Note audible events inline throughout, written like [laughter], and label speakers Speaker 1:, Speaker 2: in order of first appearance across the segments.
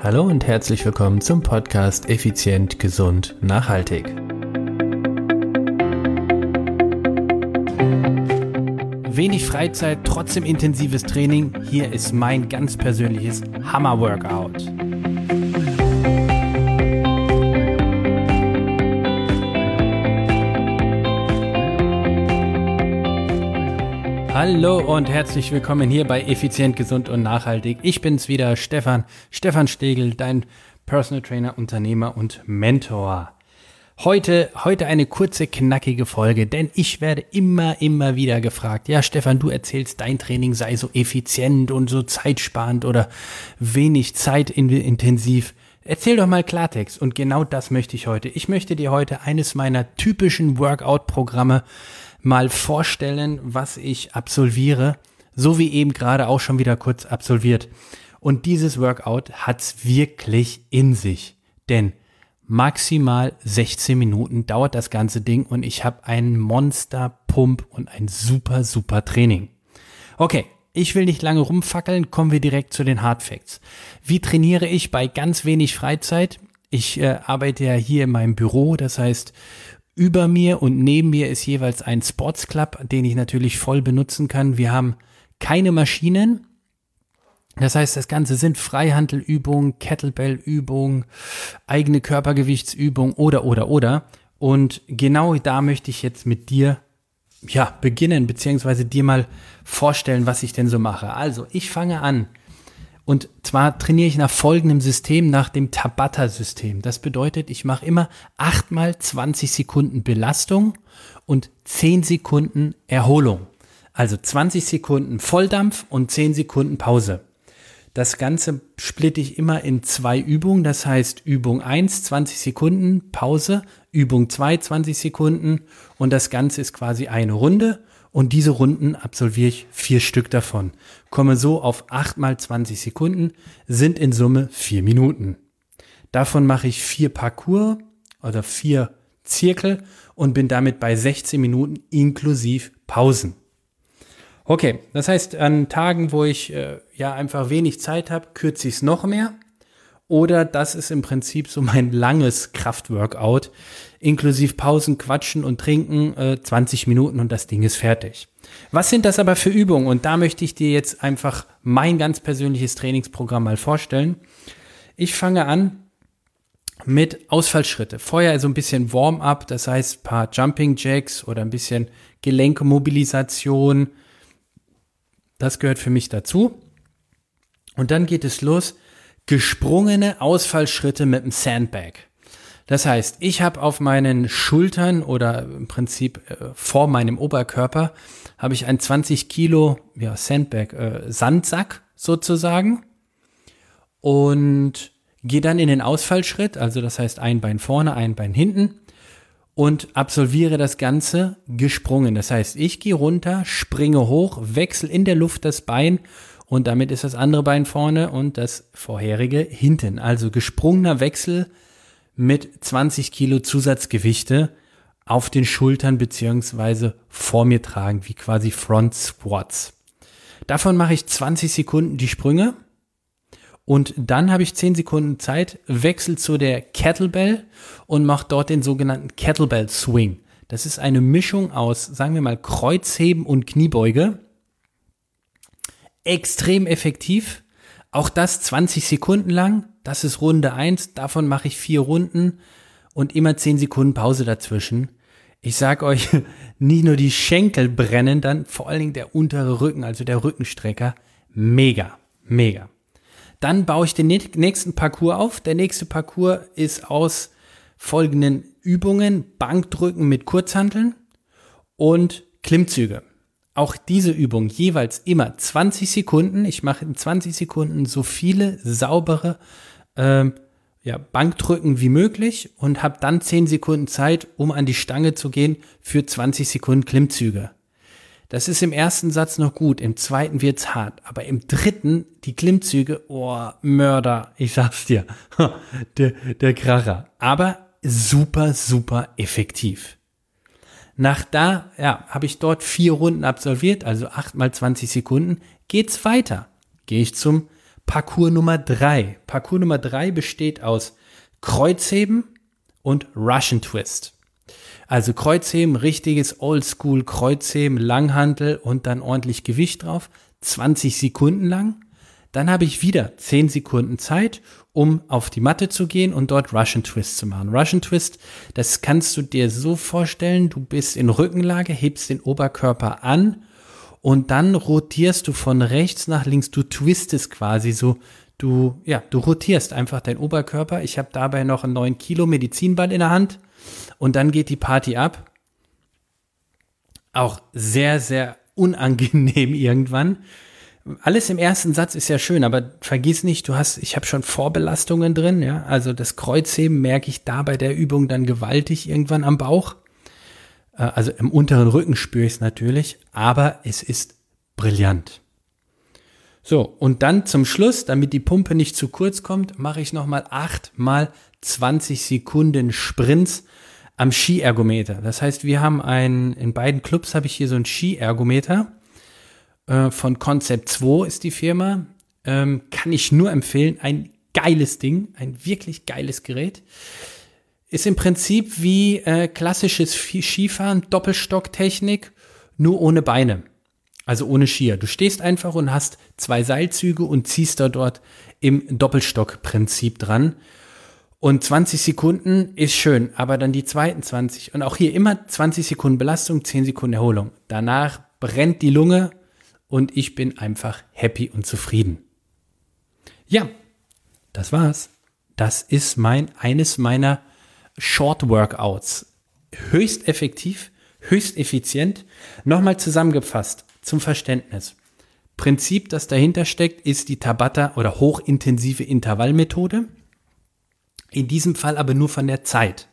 Speaker 1: Hallo und herzlich willkommen zum Podcast Effizient, Gesund, Nachhaltig. Wenig Freizeit, trotzdem intensives Training. Hier ist mein ganz persönliches Hammer-Workout. Hallo und herzlich willkommen hier bei Effizient, Gesund und Nachhaltig. Ich bin's wieder, Stefan, Stefan Stegel, dein Personal Trainer, Unternehmer und Mentor. Heute, heute eine kurze, knackige Folge, denn ich werde immer, immer wieder gefragt, ja Stefan, du erzählst, dein Training sei so effizient und so zeitsparend oder wenig zeitintensiv. Erzähl doch mal Klartext und genau das möchte ich heute. Ich möchte dir heute eines meiner typischen Workout-Programme mal vorstellen, was ich absolviere, so wie eben gerade auch schon wieder kurz absolviert. Und dieses Workout hat's wirklich in sich, denn maximal 16 Minuten dauert das ganze Ding und ich habe einen Monster-Pump und ein super, super Training. Okay, ich will nicht lange rumfackeln, kommen wir direkt zu den Hard Facts. Wie trainiere ich bei ganz wenig Freizeit? Ich äh, arbeite ja hier in meinem Büro, das heißt, über mir und neben mir ist jeweils ein Sports Club, den ich natürlich voll benutzen kann. Wir haben keine Maschinen. Das heißt, das Ganze sind Freihandelübungen, Kettlebellübungen, eigene Körpergewichtsübungen oder, oder, oder. Und genau da möchte ich jetzt mit dir ja, beginnen, beziehungsweise dir mal vorstellen, was ich denn so mache. Also, ich fange an und zwar trainiere ich nach folgendem System, nach dem Tabata-System. Das bedeutet, ich mache immer achtmal 20 Sekunden Belastung und 10 Sekunden Erholung. Also 20 Sekunden Volldampf und 10 Sekunden Pause. Das Ganze splitte ich immer in zwei Übungen. Das heißt Übung 1 20 Sekunden Pause, Übung 2 20 Sekunden und das Ganze ist quasi eine Runde und diese Runden absolviere ich vier Stück davon. Komme so auf acht mal 20 Sekunden, sind in Summe vier Minuten. Davon mache ich vier Parcours oder vier Zirkel und bin damit bei 16 Minuten inklusiv Pausen. Okay, das heißt, an Tagen, wo ich äh, ja einfach wenig Zeit habe, kürze ich es noch mehr. Oder das ist im Prinzip so mein langes Kraftworkout, inklusive Pausen, Quatschen und Trinken, äh, 20 Minuten und das Ding ist fertig. Was sind das aber für Übungen? Und da möchte ich dir jetzt einfach mein ganz persönliches Trainingsprogramm mal vorstellen. Ich fange an mit Ausfallschritte. Vorher so ein bisschen Warm-up, das heißt paar Jumping Jacks oder ein bisschen Gelenkemobilisation. Das gehört für mich dazu. Und dann geht es los gesprungene Ausfallschritte mit dem Sandbag. Das heißt, ich habe auf meinen Schultern oder im Prinzip äh, vor meinem Oberkörper habe ich ein 20 Kilo ja, Sandbag, äh, Sandsack sozusagen und gehe dann in den Ausfallschritt, also das heißt ein Bein vorne, ein Bein hinten und absolviere das Ganze gesprungen. Das heißt, ich gehe runter, springe hoch, wechsle in der Luft das Bein und damit ist das andere Bein vorne und das vorherige hinten. Also gesprungener Wechsel mit 20 Kilo Zusatzgewichte auf den Schultern beziehungsweise vor mir tragen, wie quasi Front Squats. Davon mache ich 20 Sekunden die Sprünge und dann habe ich 10 Sekunden Zeit, wechsel zu der Kettlebell und mache dort den sogenannten Kettlebell Swing. Das ist eine Mischung aus, sagen wir mal, Kreuzheben und Kniebeuge extrem effektiv. Auch das 20 Sekunden lang. Das ist Runde 1. Davon mache ich vier Runden und immer 10 Sekunden Pause dazwischen. Ich sag euch, [laughs] nicht nur die Schenkel brennen, dann vor allen Dingen der untere Rücken, also der Rückenstrecker. Mega, mega. Dann baue ich den nächsten Parcours auf. Der nächste Parcours ist aus folgenden Übungen. Bankdrücken mit Kurzhanteln und Klimmzüge auch diese Übung jeweils immer 20 Sekunden. Ich mache in 20 Sekunden so viele saubere ähm, ja, Bankdrücken wie möglich und habe dann 10 Sekunden Zeit, um an die Stange zu gehen für 20 Sekunden Klimmzüge. Das ist im ersten Satz noch gut, im zweiten wird's hart, aber im dritten die Klimmzüge, oh, Mörder, ich sag's dir, [laughs] der, der Kracher. Aber super, super effektiv. Nach da, ja, habe ich dort vier Runden absolviert, also acht mal 20 Sekunden, geht's weiter. Gehe ich zum Parcours Nummer drei. Parcours Nummer drei besteht aus Kreuzheben und Russian Twist. Also Kreuzheben, richtiges Oldschool Kreuzheben, Langhantel und dann ordentlich Gewicht drauf, 20 Sekunden lang. Dann habe ich wieder 10 Sekunden Zeit, um auf die Matte zu gehen und dort Russian Twist zu machen. Russian Twist, das kannst du dir so vorstellen, du bist in Rückenlage, hebst den Oberkörper an und dann rotierst du von rechts nach links, du twistest quasi so, du, ja, du rotierst einfach deinen Oberkörper. Ich habe dabei noch einen 9 Kilo Medizinball in der Hand und dann geht die Party ab. Auch sehr, sehr unangenehm [laughs] irgendwann alles im ersten Satz ist ja schön, aber vergiss nicht, du hast, ich habe schon Vorbelastungen drin, ja. Also das Kreuzheben merke ich da bei der Übung dann gewaltig irgendwann am Bauch. Äh, also im unteren Rücken spüre ich es natürlich, aber es ist brillant. So, und dann zum Schluss, damit die Pumpe nicht zu kurz kommt, mache ich nochmal acht mal 20 Sekunden Sprints am Skiergometer. Das heißt, wir haben ein, in beiden Clubs habe ich hier so ein Skiergometer äh, von Concept 2 ist die Firma. Ähm, kann ich nur empfehlen. Ein geiles Ding, ein wirklich geiles Gerät. Ist im Prinzip wie äh, klassisches Skifahren, Doppelstocktechnik, nur ohne Beine. Also ohne Skier. Du stehst einfach und hast zwei Seilzüge und ziehst da dort im Doppelstockprinzip dran. Und 20 Sekunden ist schön, aber dann die zweiten 20 und auch hier immer 20 Sekunden Belastung, 10 Sekunden Erholung. Danach brennt die Lunge und ich bin einfach happy und zufrieden. Ja, das war's. Das ist mein, eines meiner Short Workouts. Höchst effektiv, höchst effizient. Nochmal zusammengefasst zum Verständnis. Prinzip, das dahinter steckt, ist die Tabata oder hochintensive Intervallmethode. In diesem Fall aber nur von der Zeit.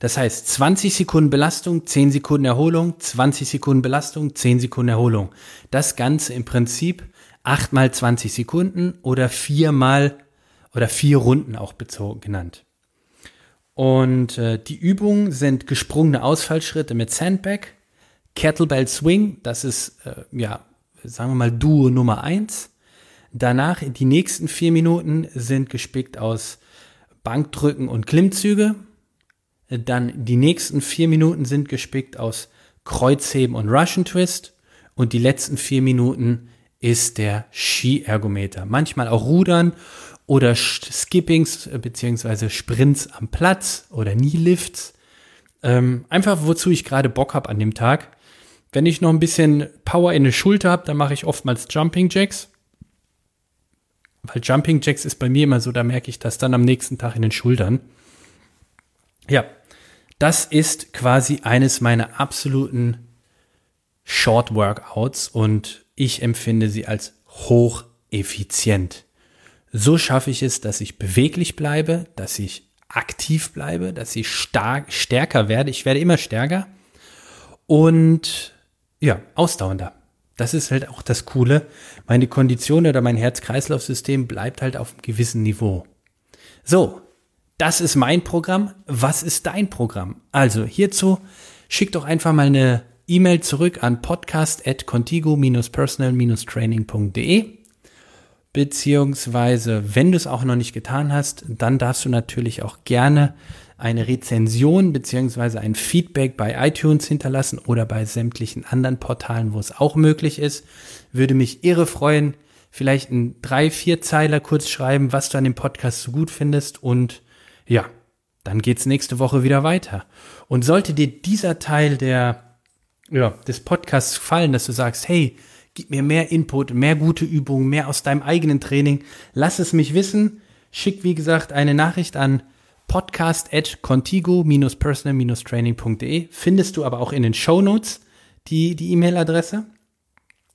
Speaker 1: Das heißt, 20 Sekunden Belastung, 10 Sekunden Erholung, 20 Sekunden Belastung, 10 Sekunden Erholung. Das Ganze im Prinzip 8 mal 20 Sekunden oder 4 mal oder 4 Runden auch bezogen genannt. Und äh, die Übungen sind gesprungene Ausfallschritte mit Sandbag, Kettlebell Swing, das ist, äh, ja, sagen wir mal Duo Nummer 1. Danach die nächsten vier Minuten sind gespickt aus Bankdrücken und Klimmzüge. Dann die nächsten vier Minuten sind gespickt aus Kreuzheben und Russian Twist. Und die letzten vier Minuten ist der Skiergometer. Manchmal auch Rudern oder Skippings beziehungsweise Sprints am Platz oder Knee-Lifts. Ähm, einfach wozu ich gerade Bock habe an dem Tag. Wenn ich noch ein bisschen Power in der Schulter habe, dann mache ich oftmals Jumping Jacks. Weil Jumping Jacks ist bei mir immer so, da merke ich das dann am nächsten Tag in den Schultern. Ja, das ist quasi eines meiner absoluten Short Workouts und ich empfinde sie als hocheffizient. So schaffe ich es, dass ich beweglich bleibe, dass ich aktiv bleibe, dass ich stark, stärker werde. Ich werde immer stärker und ja, ausdauernder. Das ist halt auch das Coole. Meine Kondition oder mein Herz-Kreislauf-System bleibt halt auf einem gewissen Niveau. So, das ist mein Programm, was ist dein Programm? Also hierzu schick doch einfach mal eine E-Mail zurück an podcast.contigo-personal-training.de beziehungsweise wenn du es auch noch nicht getan hast, dann darfst du natürlich auch gerne eine Rezension beziehungsweise ein Feedback bei iTunes hinterlassen oder bei sämtlichen anderen Portalen, wo es auch möglich ist. Würde mich irre freuen. Vielleicht ein drei, vier Zeiler kurz schreiben, was du an dem Podcast so gut findest und ja, dann geht's nächste Woche wieder weiter. Und sollte dir dieser Teil der, ja, des Podcasts gefallen, dass du sagst, hey, gib mir mehr Input, mehr gute Übungen, mehr aus deinem eigenen Training, lass es mich wissen. Schick, wie gesagt, eine Nachricht an podcast at contigo-personal-training.de. Findest du aber auch in den Show Notes die, die E-Mail-Adresse.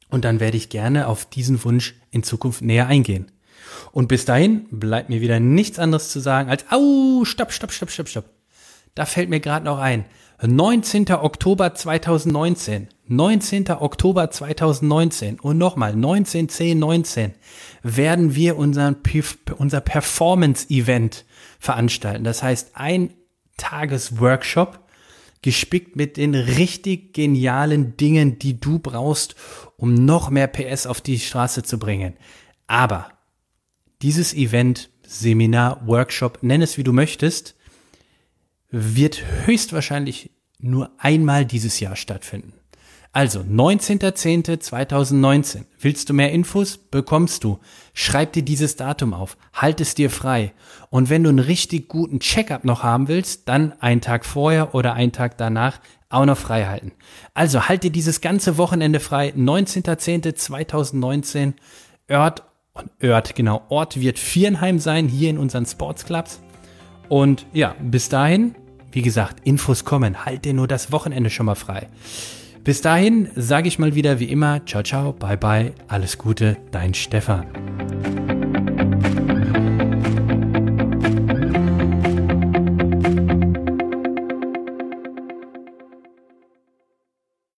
Speaker 1: Und dann werde ich gerne auf diesen Wunsch in Zukunft näher eingehen. Und bis dahin bleibt mir wieder nichts anderes zu sagen als, au, stopp, stopp, stopp, stopp, stopp. Da fällt mir gerade noch ein. 19. Oktober 2019. 19. Oktober 2019 und nochmal 19, 10, 19 werden wir unseren, unser Performance-Event veranstalten. Das heißt, ein Tagesworkshop gespickt mit den richtig genialen Dingen, die du brauchst, um noch mehr PS auf die Straße zu bringen. Aber dieses Event, Seminar, Workshop, nenn es wie du möchtest, wird höchstwahrscheinlich nur einmal dieses Jahr stattfinden. Also 19.10.2019. Willst du mehr Infos? Bekommst du. Schreib dir dieses Datum auf. Halt es dir frei. Und wenn du einen richtig guten Checkup noch haben willst, dann einen Tag vorher oder einen Tag danach auch noch frei halten. Also halt dir dieses ganze Wochenende frei. 19.10.2019. Ort und Ort, genau. Ort wird Vierenheim sein, hier in unseren Sportsclubs. Und ja, bis dahin, wie gesagt, Infos kommen. Halt dir nur das Wochenende schon mal frei. Bis dahin sage ich mal wieder wie immer, ciao, ciao, bye, bye, alles Gute, dein Stefan.